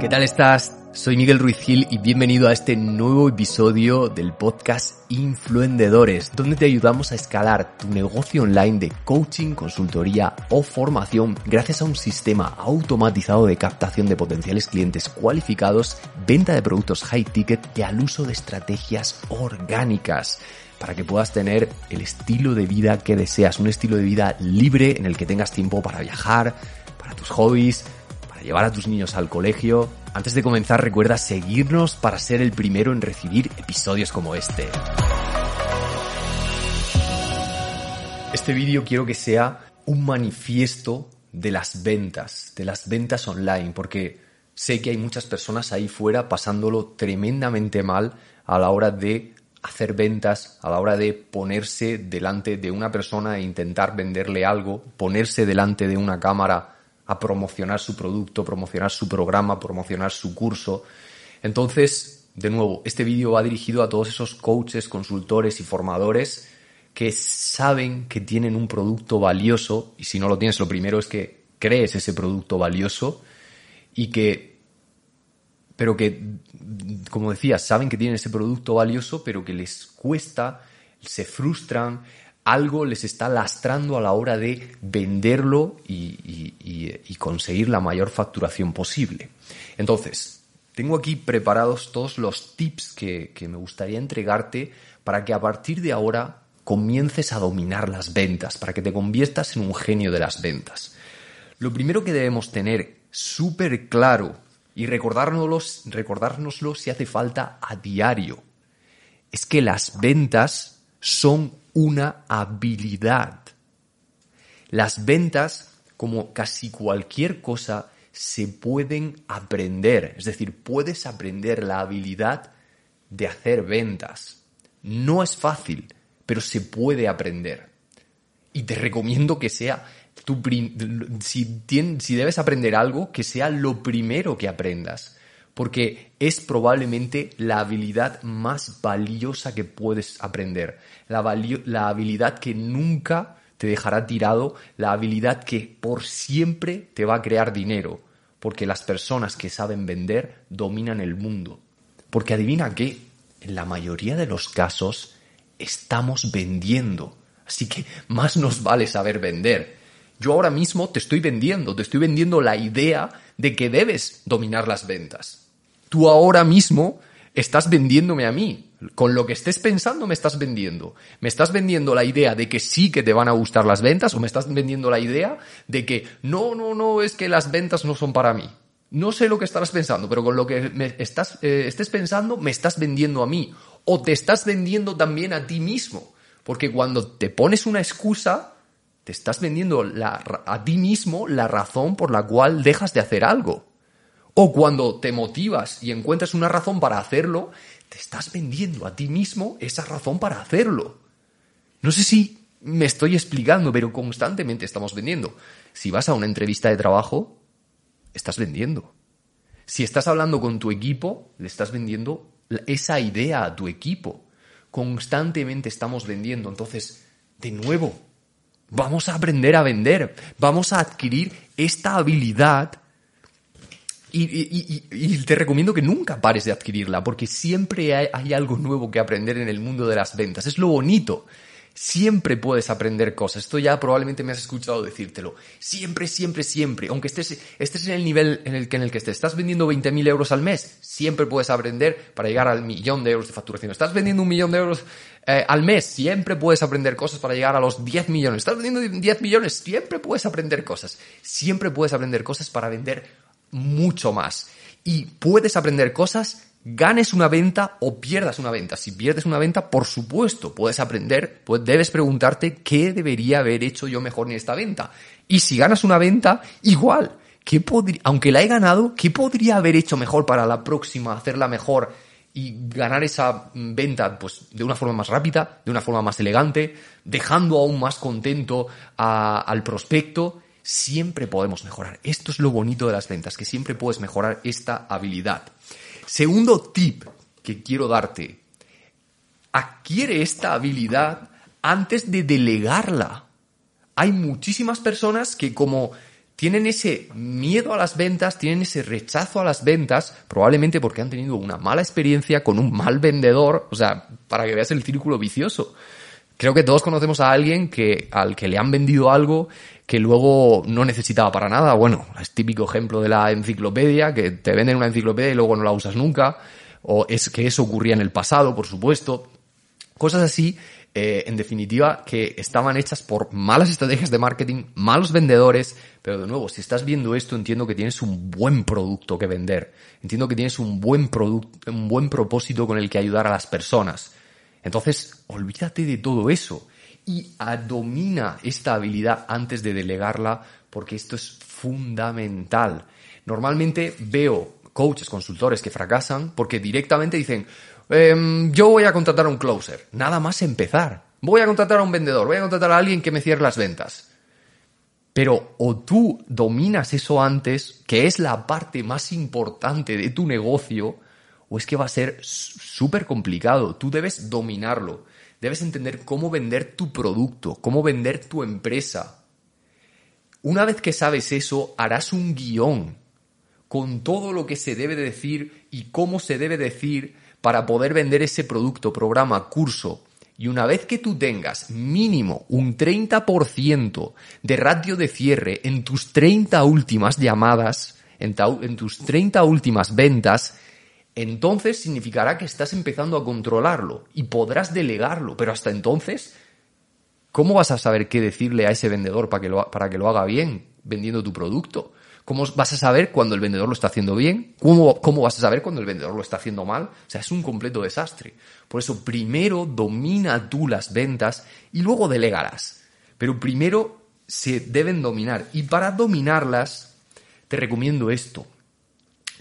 ¿Qué tal estás? Soy Miguel Ruiz Gil y bienvenido a este nuevo episodio del podcast Influendedores, donde te ayudamos a escalar tu negocio online de coaching, consultoría o formación gracias a un sistema automatizado de captación de potenciales clientes cualificados, venta de productos high ticket y al uso de estrategias orgánicas para que puedas tener el estilo de vida que deseas, un estilo de vida libre en el que tengas tiempo para viajar, para tus hobbies, para llevar a tus niños al colegio. Antes de comenzar recuerda seguirnos para ser el primero en recibir episodios como este. Este vídeo quiero que sea un manifiesto de las ventas, de las ventas online, porque sé que hay muchas personas ahí fuera pasándolo tremendamente mal a la hora de hacer ventas, a la hora de ponerse delante de una persona e intentar venderle algo, ponerse delante de una cámara a promocionar su producto, promocionar su programa, promocionar su curso. Entonces, de nuevo, este vídeo va dirigido a todos esos coaches, consultores y formadores que saben que tienen un producto valioso y si no lo tienes, lo primero es que crees ese producto valioso y que pero que, como decía, saben que tienen ese producto valioso, pero que les cuesta, se frustran, algo les está lastrando a la hora de venderlo y, conseguir la mayor facturación posible. Entonces, tengo aquí preparados todos los tips que, que me gustaría entregarte para que a partir de ahora comiences a dominar las ventas, para que te conviertas en un genio de las ventas. Lo primero que debemos tener súper claro y recordárnoslo, si hace falta a diario. Es que las ventas son una habilidad. Las ventas, como casi cualquier cosa, se pueden aprender. Es decir, puedes aprender la habilidad de hacer ventas. No es fácil, pero se puede aprender. Y te recomiendo que sea si, si debes aprender algo, que sea lo primero que aprendas, porque es probablemente la habilidad más valiosa que puedes aprender, la, habilidad que nunca te dejará tirado, la habilidad que por siempre te va a crear dinero, porque las personas que saben vender dominan el mundo. Porque adivina qué, en la mayoría de los casos estamos vendiendo. Así que más nos vale saber vender. Yo ahora mismo te estoy vendiendo, te estoy vendiendo la idea de que debes dominar las ventas. Tú ahora mismo estás vendiéndome a mí. Con lo que estés pensando me estás vendiendo. Me estás vendiendo la idea de que sí que te van a gustar las ventas o me estás vendiendo la idea de que no, no, no, es que las ventas no son para mí. No sé lo que estarás pensando, pero con lo que me estás, eh, estés pensando me estás vendiendo a mí. O te estás vendiendo también a ti mismo. Porque cuando te pones una excusa, te estás vendiendo a ti mismo la razón por la cual dejas de hacer algo. O cuando te motivas y encuentras una razón para hacerlo, te estás vendiendo a ti mismo esa razón para hacerlo. No sé si me estoy explicando, pero constantemente estamos vendiendo. Si vas a una entrevista de trabajo, estás vendiendo. Si estás hablando con tu equipo, le estás vendiendo esa idea a tu equipo. Constantemente estamos vendiendo. Entonces, de nuevo, Vamos a aprender a vender, vamos a adquirir esta habilidad y, te recomiendo que nunca pares de adquirirla, porque siempre hay, algo nuevo que aprender en el mundo de las ventas. Es lo bonito. Siempre puedes aprender cosas. Esto ya probablemente me has escuchado decírtelo. Siempre, siempre, siempre. Aunque estés, estés en el nivel en el que, en el que estés. Estás vendiendo 20.000 euros al mes. Siempre puedes aprender para llegar al millón de euros de facturación. Estás vendiendo un millón de euros eh, al mes. Siempre puedes aprender cosas para llegar a los 10 millones. Estás vendiendo 10 millones. Siempre puedes aprender cosas. Siempre puedes aprender cosas para vender mucho más. Y puedes aprender cosas ganes una venta o pierdas una venta. Si pierdes una venta, por supuesto, puedes aprender, pues debes preguntarte qué debería haber hecho yo mejor en esta venta. Y si ganas una venta, igual, ¿qué aunque la he ganado, ¿qué podría haber hecho mejor para la próxima, hacerla mejor y ganar esa venta pues de una forma más rápida, de una forma más elegante, dejando aún más contento al prospecto? Siempre podemos mejorar. Esto es lo bonito de las ventas, que siempre puedes mejorar esta habilidad. Segundo tip que quiero darte. Adquiere esta habilidad antes de delegarla. Hay muchísimas personas que como tienen ese miedo a las ventas, tienen ese rechazo a las ventas, probablemente porque han tenido una mala experiencia con un mal vendedor, o sea, para que veas el círculo vicioso. Creo que todos conocemos a alguien que, al que le han vendido algo que luego no necesitaba para nada. Bueno, es típico ejemplo de la enciclopedia, que te venden una enciclopedia y luego no la usas nunca. O es que eso ocurría en el pasado, por supuesto. Cosas así, eh, en definitiva, que estaban hechas por malas estrategias de marketing, malos vendedores. Pero de nuevo, si estás viendo esto, entiendo que tienes un buen producto que vender. Entiendo que tienes un buen producto, un buen propósito con el que ayudar a las personas. Entonces, olvídate de todo eso y domina esta habilidad antes de delegarla porque esto es fundamental. Normalmente veo coaches, consultores que fracasan porque directamente dicen, em, yo voy a contratar a un closer, nada más empezar. Voy a contratar a un vendedor, voy a contratar a alguien que me cierre las ventas. Pero o tú dominas eso antes, que es la parte más importante de tu negocio, o es que va a ser súper complicado. Tú debes dominarlo. Debes entender cómo vender tu producto, cómo vender tu empresa. Una vez que sabes eso, harás un guion con todo lo que se debe decir y cómo se debe decir para poder vender ese producto, programa, curso. Y una vez que tú tengas mínimo un 30% de ratio de cierre en tus 30 últimas llamadas, en, en tus 30 últimas ventas, entonces significará que estás empezando a controlarlo y podrás delegarlo, pero hasta entonces, ¿cómo vas a saber qué decirle a ese vendedor para que lo, para que lo haga bien vendiendo tu producto? ¿Cómo vas a saber cuando el vendedor lo está haciendo bien? ¿Cómo, ¿Cómo vas a saber cuando el vendedor lo está haciendo mal? O sea, es un completo desastre. Por eso, primero domina tú las ventas y luego delegarás. Pero primero se deben dominar. Y para dominarlas, te recomiendo esto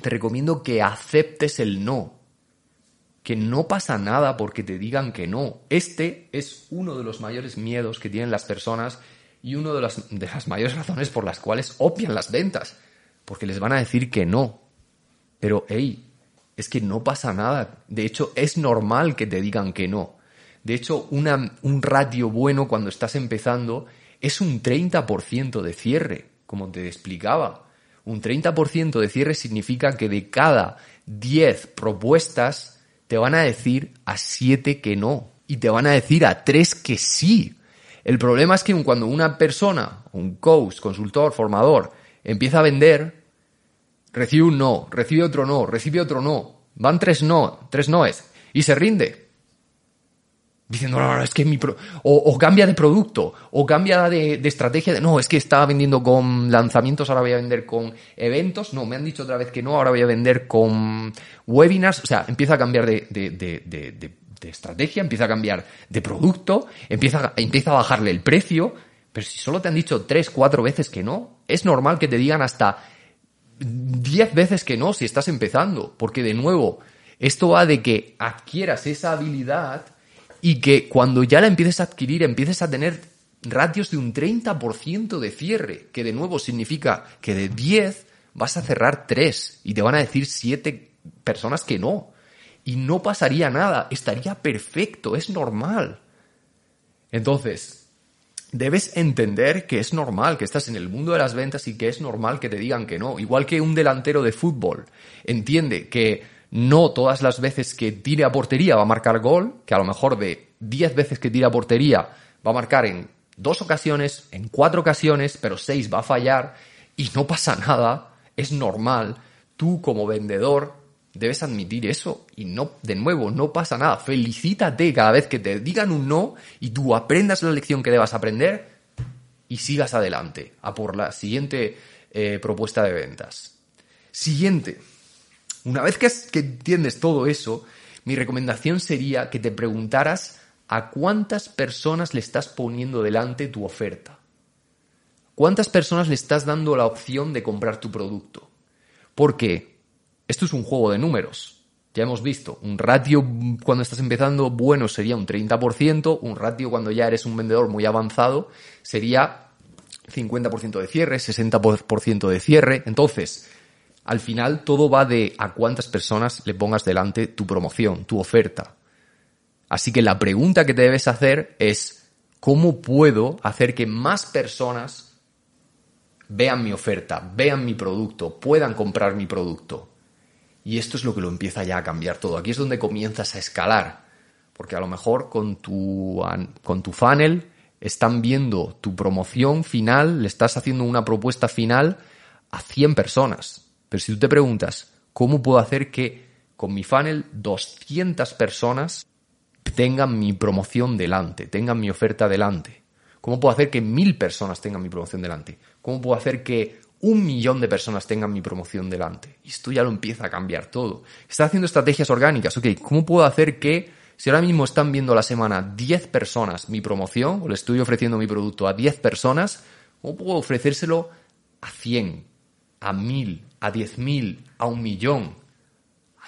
te recomiendo que aceptes el no. Que no pasa nada porque te digan que no. Este es uno de los mayores miedos que tienen las personas y una de las, de las mayores razones por las cuales obvian las ventas. Porque les van a decir que no. Pero, hey, es que no pasa nada. De hecho, es normal que te digan que no. De hecho, un ratio bueno cuando estás empezando es un 30% de cierre, como te explicaba. Un 30% de cierre significa que de cada 10 propuestas te van a decir a 7 que no y te van a decir a 3 que sí. El problema es que cuando una persona, un coach, consultor, formador, empieza a vender, recibe un no, recibe otro no, recibe otro no, van tres no, tres noes y se rinde diciendo, no, no, es que mi... o, cambia de producto, o cambia de, estrategia, de, no, es que estaba vendiendo con lanzamientos, ahora voy a vender con eventos, no, me han dicho otra vez que no, ahora voy a vender con webinars, o sea, empieza a cambiar de, de, estrategia, empieza a cambiar de producto, empieza, empieza a bajarle el precio, pero si solo te han dicho tres, cuatro veces que no, es normal que te digan hasta diez veces que no si estás empezando, porque de nuevo, esto va de que adquieras esa habilidad y que cuando ya la empieces a adquirir empieces a tener ratios de un 30% de cierre, que de nuevo significa que de 10 vas a cerrar 3 y te van a decir 7 personas que no. Y no pasaría nada, estaría perfecto, es normal. Entonces, debes entender que es normal que estás en el mundo de las ventas y que es normal que te digan que no. Igual que un delantero de fútbol entiende que no todas las veces que tire a portería va a marcar gol, que a lo mejor de 10 veces que tire a portería va a marcar en dos ocasiones, en cuatro ocasiones, pero seis va a fallar y no pasa nada, es normal. Tú como vendedor debes admitir eso y no, de nuevo, no pasa nada. Felicítate cada vez que te digan un no y tú aprendas la lección que debas aprender y sigas adelante a por la siguiente eh, propuesta de ventas. Siguiente. Una vez que, entiendes todo eso, mi recomendación sería que te preguntaras a cuántas personas le estás poniendo delante tu oferta. ¿Cuántas personas le estás dando la opción de comprar tu producto? Porque esto es un juego de números. Ya hemos visto, un ratio cuando estás empezando bueno sería un 30%, un ratio cuando ya eres un vendedor muy avanzado sería 50% de cierre, 60% de cierre. Entonces, al final todo va de a cuántas personas le pongas delante tu promoción, tu oferta. Así que la pregunta que te debes hacer es, ¿cómo puedo hacer que más personas vean mi oferta, vean mi producto, puedan comprar mi producto. Y esto es lo que lo empieza ya a cambiar todo. Aquí es donde comienzas a escalar. Porque a lo mejor con tu, con tu funnel están viendo tu promoción final, le estás haciendo una propuesta final a 100 personas. Pero si tú te preguntas, ¿cómo puedo hacer que con mi funnel 200 personas tengan mi promoción delante, tengan mi oferta delante? ¿Cómo puedo hacer que mil personas tengan mi promoción delante? ¿Cómo puedo hacer que un millón de personas tengan mi promoción delante? Y esto ya lo empieza a cambiar todo. Está haciendo estrategias orgánicas. Ok, ¿cómo puedo hacer que si ahora mismo están viendo la semana 10 personas mi promoción, o le estoy ofreciendo mi producto a 10 personas, ¿cómo puedo ofrecérselo a 100, a 1000, a 10.000, a un millón?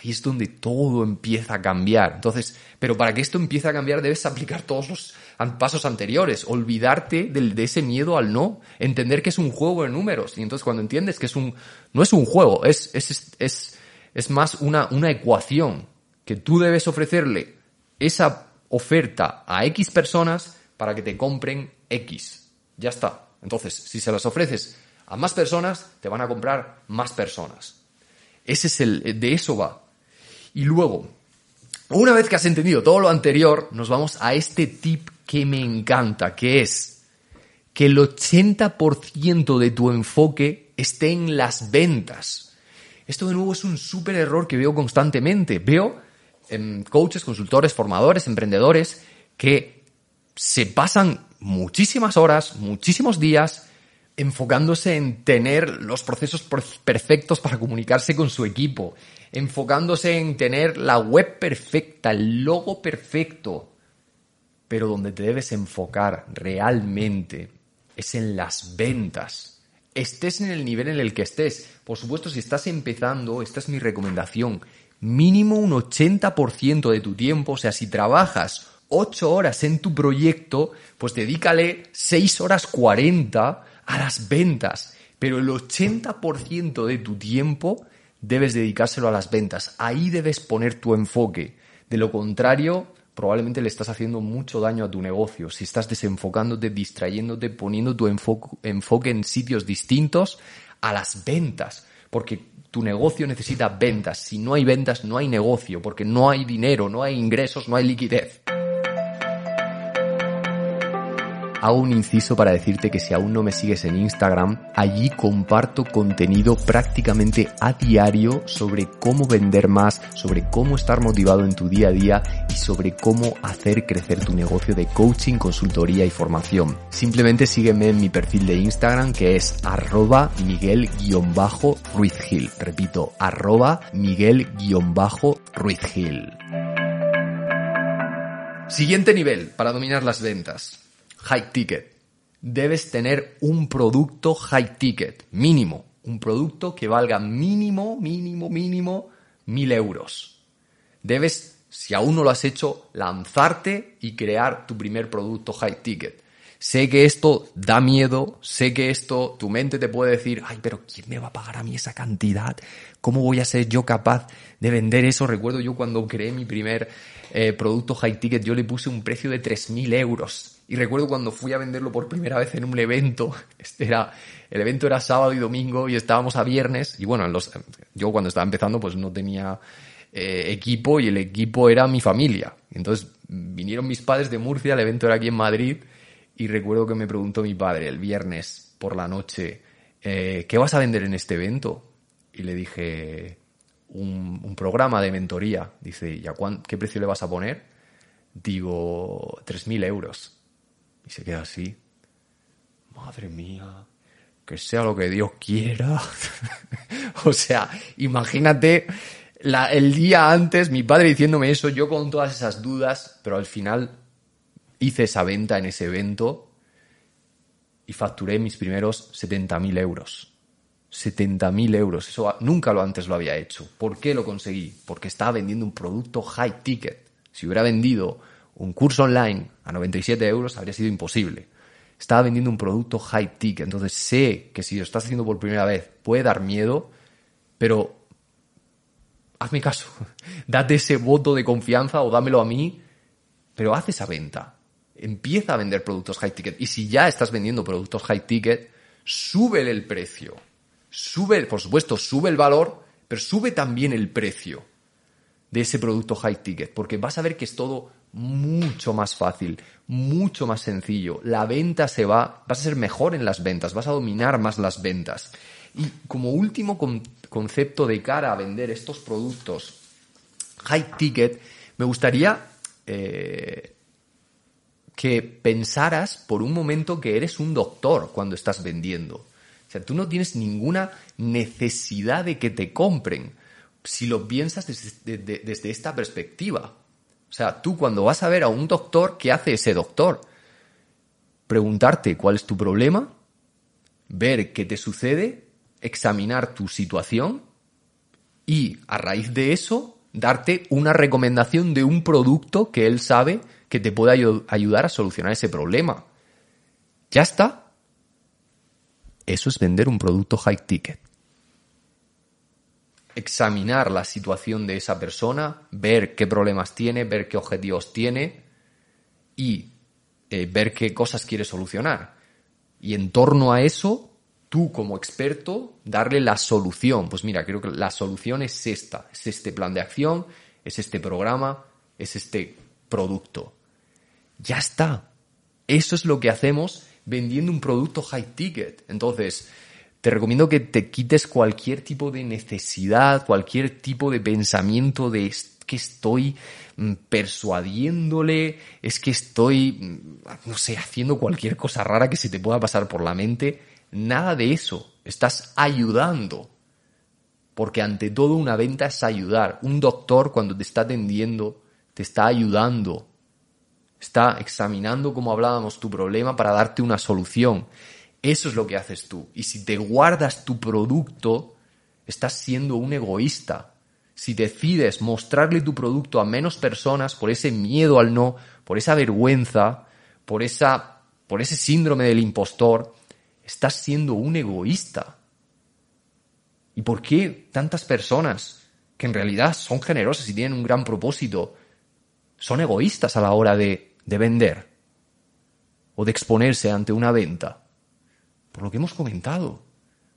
Ahí es donde todo empieza a cambiar. Entonces, pero para que esto empiece a cambiar debes aplicar todos los pasos anteriores, olvidarte de ese miedo al no, entender que es un juego de números. Y entonces cuando entiendes que es un, no es un juego, es, es, es, es más una, una ecuación que tú debes ofrecerle esa oferta a X personas para que te compren X. Ya está. Entonces, si se las ofreces a más personas, te van a comprar más personas. Ese es el, de eso va. Y luego, una vez que has entendido todo lo anterior, nos vamos a este tip que me encanta, que es que el 80% de tu enfoque esté en las ventas. Esto de nuevo es un súper error que veo constantemente. Veo coaches, consultores, formadores, emprendedores que se pasan muchísimas horas, muchísimos días enfocándose en tener los procesos perfectos para comunicarse con su equipo, enfocándose en tener la web perfecta, el logo perfecto. Pero donde te debes enfocar realmente es en las ventas. Estés en el nivel en el que estés. Por supuesto, si estás empezando, esta es mi recomendación mínimo un 80% de tu tiempo, o sea, si trabajas 8 horas en tu proyecto, pues dedícale 6 horas 40 a las ventas, pero el 80% de tu tiempo debes dedicárselo a las ventas. Ahí debes poner tu enfoque. De lo contrario, probablemente le estás haciendo mucho daño a tu negocio. Si estás desenfocándote, distrayéndote, poniendo tu enfoque en sitios distintos a las ventas. Porque tu negocio necesita ventas. Si no hay ventas, no hay negocio, porque no hay dinero, no hay ingresos, no hay liquidez. Hago un inciso para decirte que si aún no me sigues en Instagram, allí comparto contenido prácticamente a diario sobre cómo vender más, sobre cómo estar motivado en tu día a día y sobre cómo hacer crecer tu negocio de coaching, consultoría y formación. Simplemente sígueme en mi perfil de Instagram que es arroba miguel-ruizgil. Repito, arroba miguel-ruizgil. Siguiente nivel para dominar las ventas high ticket. Debes tener un producto high ticket, mínimo. Un producto que valga mínimo, mínimo, mínimo mil euros. Debes, si aún no lo has hecho, lanzarte y crear tu primer producto high ticket. Sé que esto da miedo, sé que esto, tu mente te puede decir, ay, pero ¿quién me va a pagar a mí esa cantidad? ¿Cómo voy a ser yo capaz de vender eso? Recuerdo yo cuando creé mi primer eh, producto high ticket, yo le puse un precio de 3.000 euros. Y recuerdo cuando fui a venderlo por primera vez en un evento, este era, el evento era sábado y domingo y estábamos a viernes, y bueno, los, yo cuando estaba empezando pues no tenía eh, equipo y el equipo era mi familia. Entonces vinieron mis padres de Murcia, el evento era aquí en Madrid, y recuerdo que me preguntó mi padre el viernes por la noche, eh, ¿qué vas a vender en este evento? Y le dije, un, programa de mentoría. Dice, ¿y a qué precio le vas a poner? Digo, 3.000 euros. Y se queda así. Madre mía, que sea lo que Dios quiera. o sea, imagínate el día antes, mi padre diciéndome eso, yo con todas esas dudas, pero al final hice esa venta en ese evento y facturé mis primeros 70.000 euros. 70.000 euros. Eso nunca lo antes lo había hecho. ¿Por qué lo conseguí? Porque estaba vendiendo un producto high ticket. Si hubiera vendido un curso online a 97 euros, habría sido imposible. Estaba vendiendo un producto high ticket. Entonces sé que si lo estás haciendo por primera vez puede dar miedo, pero hazme caso. Date ese voto de confianza o dámelo a mí, pero haz esa venta empieza a vender productos high ticket. Y si ya estás vendiendo productos high ticket, sube el precio. Sube, por supuesto, sube el valor, pero sube también el precio de ese producto high ticket, porque vas a ver que es todo mucho más fácil, mucho más sencillo. La venta se va, vas a ser mejor en las ventas, vas a dominar más las ventas. Y como último concepto de cara a vender estos productos high ticket, me gustaría eh, que pensaras por un momento que eres un doctor cuando estás vendiendo. O sea, tú no tienes ninguna necesidad de que te compren si lo piensas desde, desde esta perspectiva. O sea, tú cuando vas a ver a un doctor, ¿qué hace ese doctor? Preguntarte cuál es tu problema, ver qué te sucede, examinar tu situación y a raíz de eso darte una recomendación de un producto que él sabe que te puede ayudar a solucionar ese problema. Ya está. Eso es vender un producto high ticket examinar la situación de esa persona, ver qué problemas tiene, ver qué objetivos tiene y eh, ver qué cosas quiere solucionar. Y en torno a eso, tú como experto, darle la solución. Pues mira, creo que la solución es esta, es este plan de acción, es este programa, es este producto. Ya está. Eso es lo que hacemos vendiendo un producto high ticket. Entonces, te recomiendo que te quites cualquier tipo de necesidad, cualquier tipo de pensamiento de que estoy mm, persuadiéndole, es que estoy, mm, no sé, haciendo cualquier cosa rara que se te pueda pasar por la mente. Nada de eso. Estás ayudando. Porque ante todo una venta es ayudar. Un doctor cuando te está atendiendo te está ayudando. Está examinando, como hablábamos, tu problema para darte una solución. Eso es lo que haces tú. Y si te guardas tu producto, estás siendo un egoísta. Si decides mostrarle tu producto a menos personas por ese miedo al no, por esa vergüenza, por esa por ese síndrome del impostor, estás siendo un egoísta. ¿Y por qué tantas personas que en realidad son generosas y tienen un gran propósito son egoístas a la hora de, de vender o de exponerse ante una venta? por lo que hemos comentado,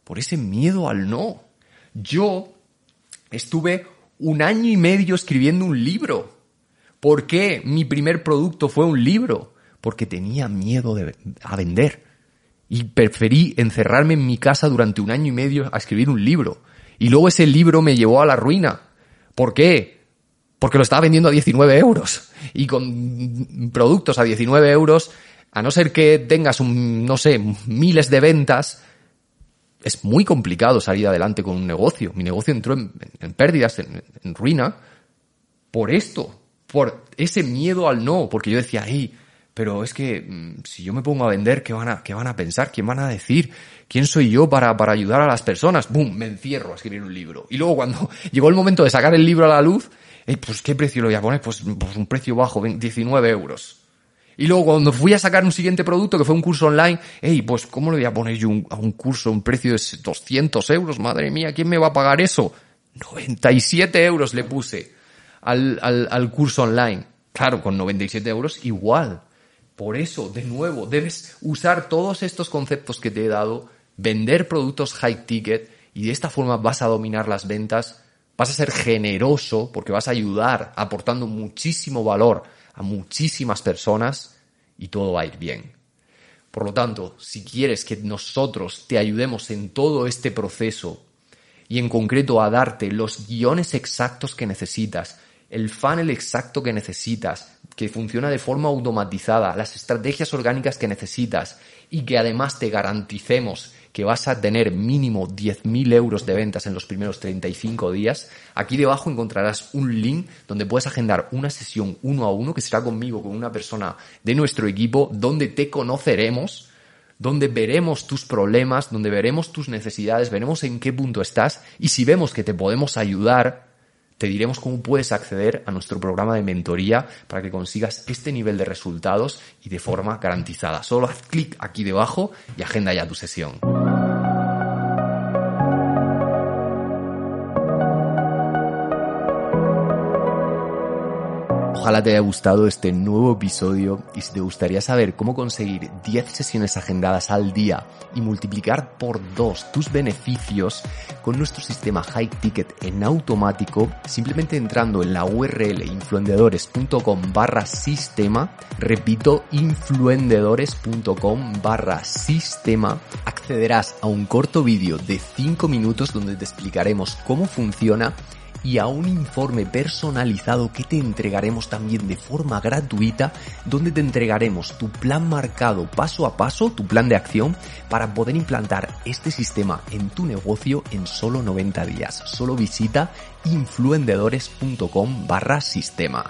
por ese miedo al no. Yo estuve un año y medio escribiendo un libro. ¿Por qué mi primer producto fue un libro? Porque tenía miedo de, a vender. Y preferí encerrarme en mi casa durante un año y medio a escribir un libro. Y luego ese libro me llevó a la ruina. ¿Por qué? Porque lo estaba vendiendo a 19 euros. Y con productos a 19 euros a no ser que tengas un, no sé, miles de ventas, es muy complicado salir adelante con un negocio. Mi negocio entró en, pérdidas, en, ruina, por esto, por ese miedo al no, porque yo decía, hey, pero es que mm, si yo me pongo a vender, ¿qué van a, qué van a pensar? ¿Quién van a decir? ¿Quién soy yo para, para ayudar a las personas? ¡Bum! Me encierro a escribir un libro. Y luego cuando llegó el momento de sacar el libro a la luz, pues ¿qué precio lo voy a poner? Pues, pues un precio bajo, 19 euros. Y luego cuando fui a sacar un siguiente producto, que fue un curso online, hey, pues ¿cómo le voy a poner yo a un curso un precio de 200 euros? Madre mía, ¿quién me va a pagar eso? 97 euros le puse al, al, al curso online. Claro, con 97 euros igual. Por eso, de nuevo, debes usar todos estos conceptos que te he dado, vender productos high ticket y de esta forma vas a dominar las ventas, vas a ser generoso porque vas a ayudar aportando muchísimo valor a muchísimas personas y todo va a ir bien. Por lo tanto, si quieres que nosotros te ayudemos en todo este proceso y en concreto a darte los guiones exactos que necesitas, el funnel exacto que necesitas, que funciona de forma automatizada, las estrategias orgánicas que necesitas y que además te garanticemos que vas a tener mínimo 10.000 euros de ventas en los primeros 35 días, aquí debajo encontrarás un link donde puedes agendar una sesión uno a uno que será conmigo, con una persona de nuestro equipo, donde te conoceremos, donde veremos tus problemas, donde veremos tus necesidades, veremos en qué punto estás y si vemos que te podemos ayudar, te diremos cómo puedes acceder a nuestro programa de mentoría para que consigas este nivel de resultados y de forma garantizada. Solo haz clic aquí debajo y agenda ya tu sesión. Ojalá te haya gustado este nuevo episodio y si te gustaría saber cómo conseguir 10 sesiones agendadas al día y multiplicar por 2 tus beneficios con nuestro sistema High Ticket en automático, simplemente entrando en la URL influendedores.com barra sistema, repito, influendedores.com barra sistema, accederás a un corto vídeo de 5 minutos donde te explicaremos cómo funciona y a un informe personalizado que te entregaremos también de forma gratuita, donde te entregaremos tu plan marcado paso a paso, tu plan de acción, para poder implantar este sistema en tu negocio en solo 90 días. Solo visita influendedores.com barra sistema.